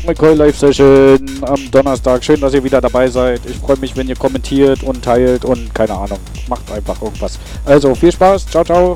Zack McCoy Live Session am Donnerstag. Schön, dass ihr wieder dabei seid. Ich freue mich, wenn ihr kommentiert und teilt und keine Ahnung, macht einfach irgendwas. Also viel Spaß. Ciao, ciao.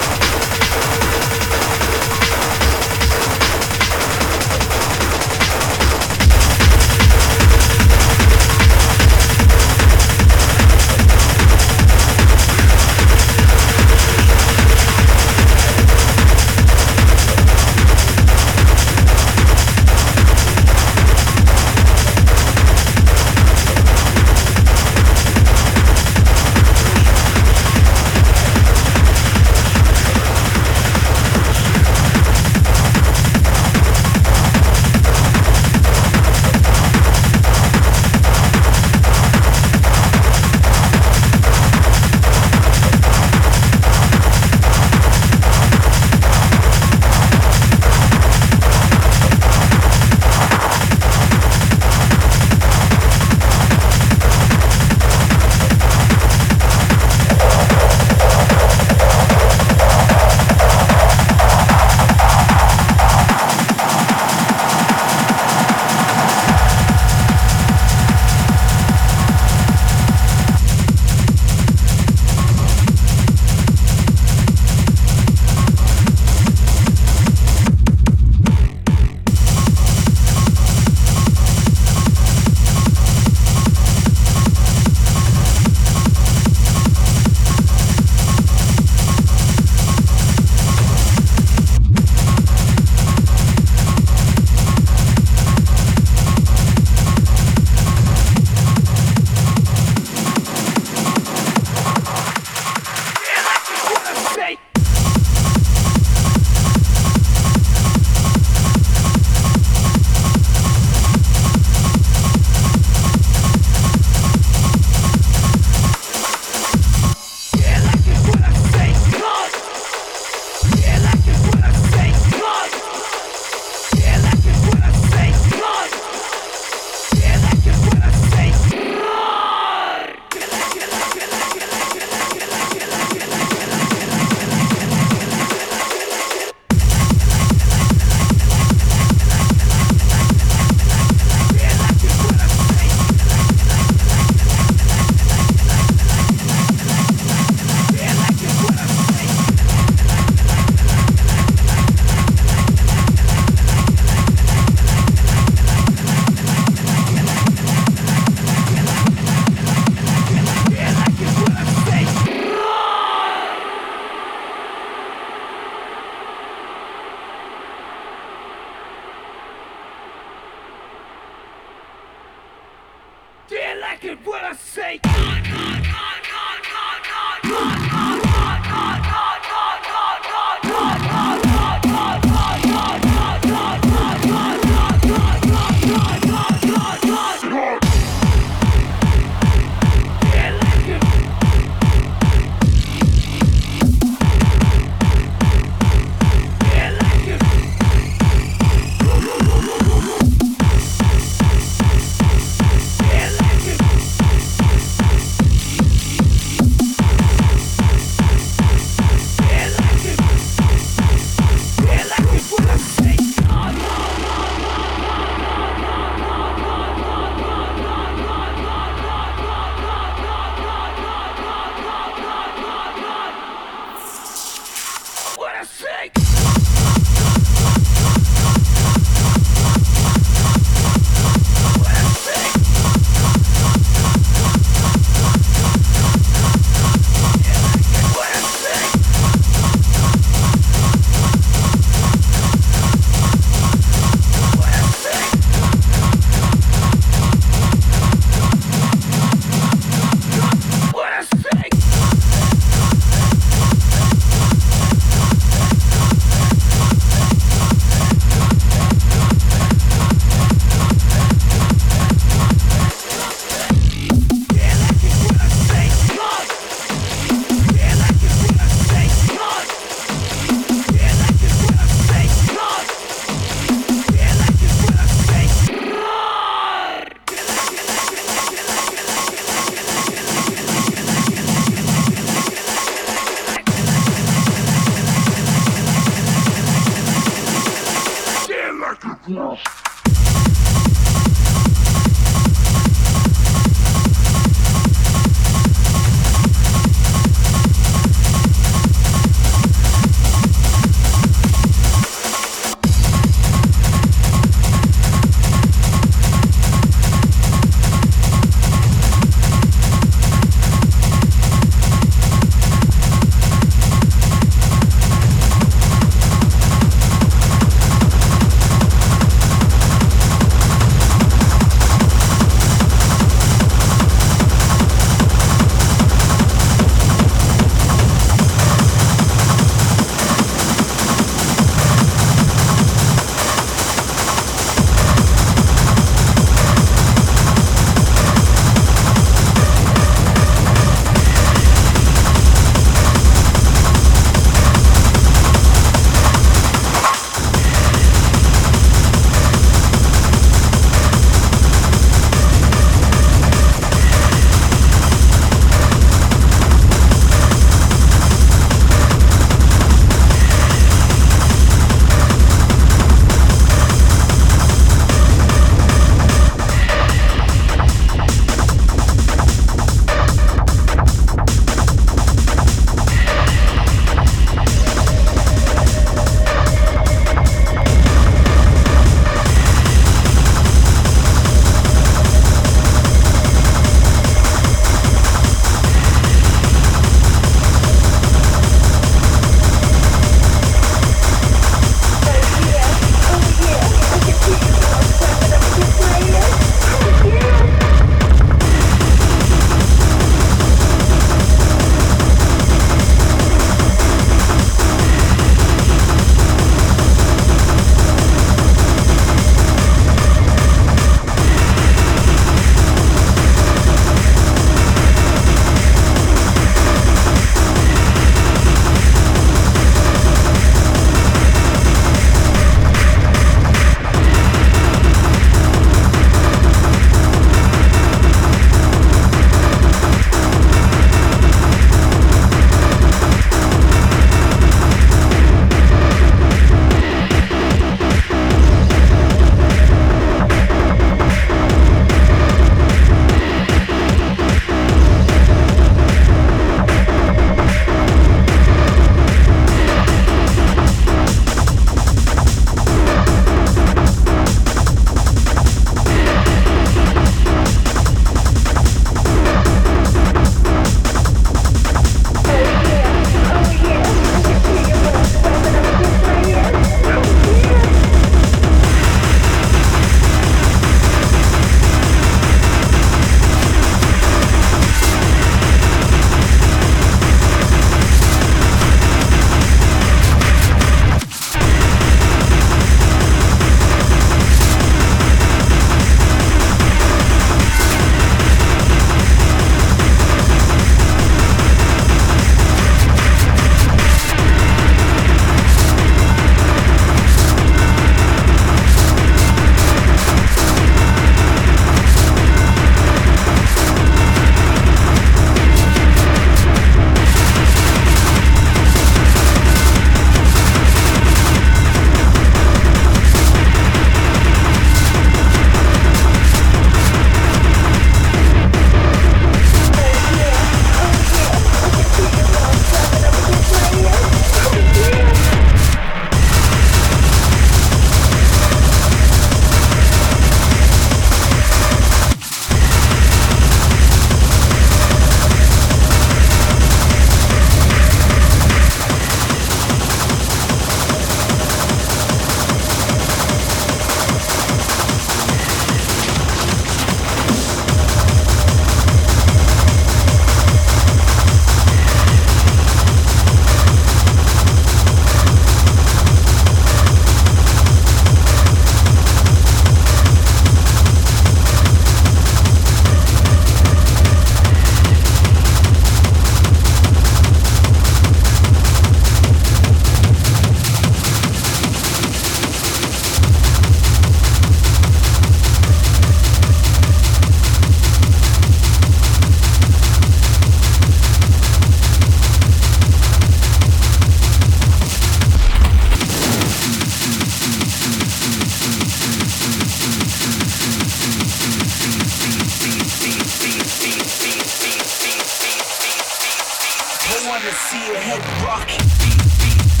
I wanna see a head rock.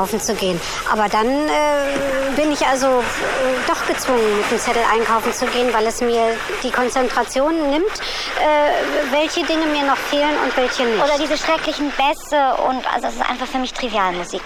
Einkaufen zu gehen. Aber dann äh, bin ich also äh, doch gezwungen, mit dem Zettel einkaufen zu gehen, weil es mir die Konzentration nimmt, äh, welche Dinge mir noch fehlen und welche nicht. Oder diese schrecklichen Bässe und also es ist einfach für mich Trivialmusik.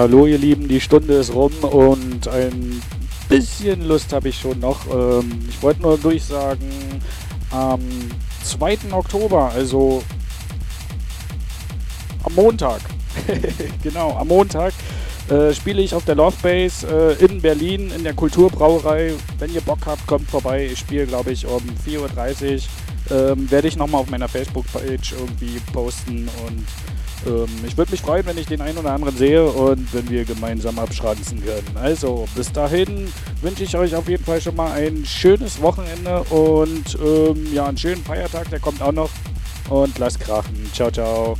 Hallo ihr Lieben, die Stunde ist rum und ein bisschen Lust habe ich schon noch. Ähm, ich wollte nur durchsagen, am 2. Oktober, also am Montag, genau, am Montag äh, spiele ich auf der Love Base äh, in Berlin in der Kulturbrauerei. Wenn ihr Bock habt, kommt vorbei. Ich spiele, glaube ich, um 4.30 Uhr. Ähm, werde ich nochmal auf meiner Facebook-Page irgendwie posten und ähm, ich würde mich freuen, wenn ich den einen oder anderen sehe und wenn wir gemeinsam abschranzen können. Also, bis dahin wünsche ich euch auf jeden Fall schon mal ein schönes Wochenende und ähm, ja, einen schönen Feiertag, der kommt auch noch. Und lasst krachen. Ciao, ciao.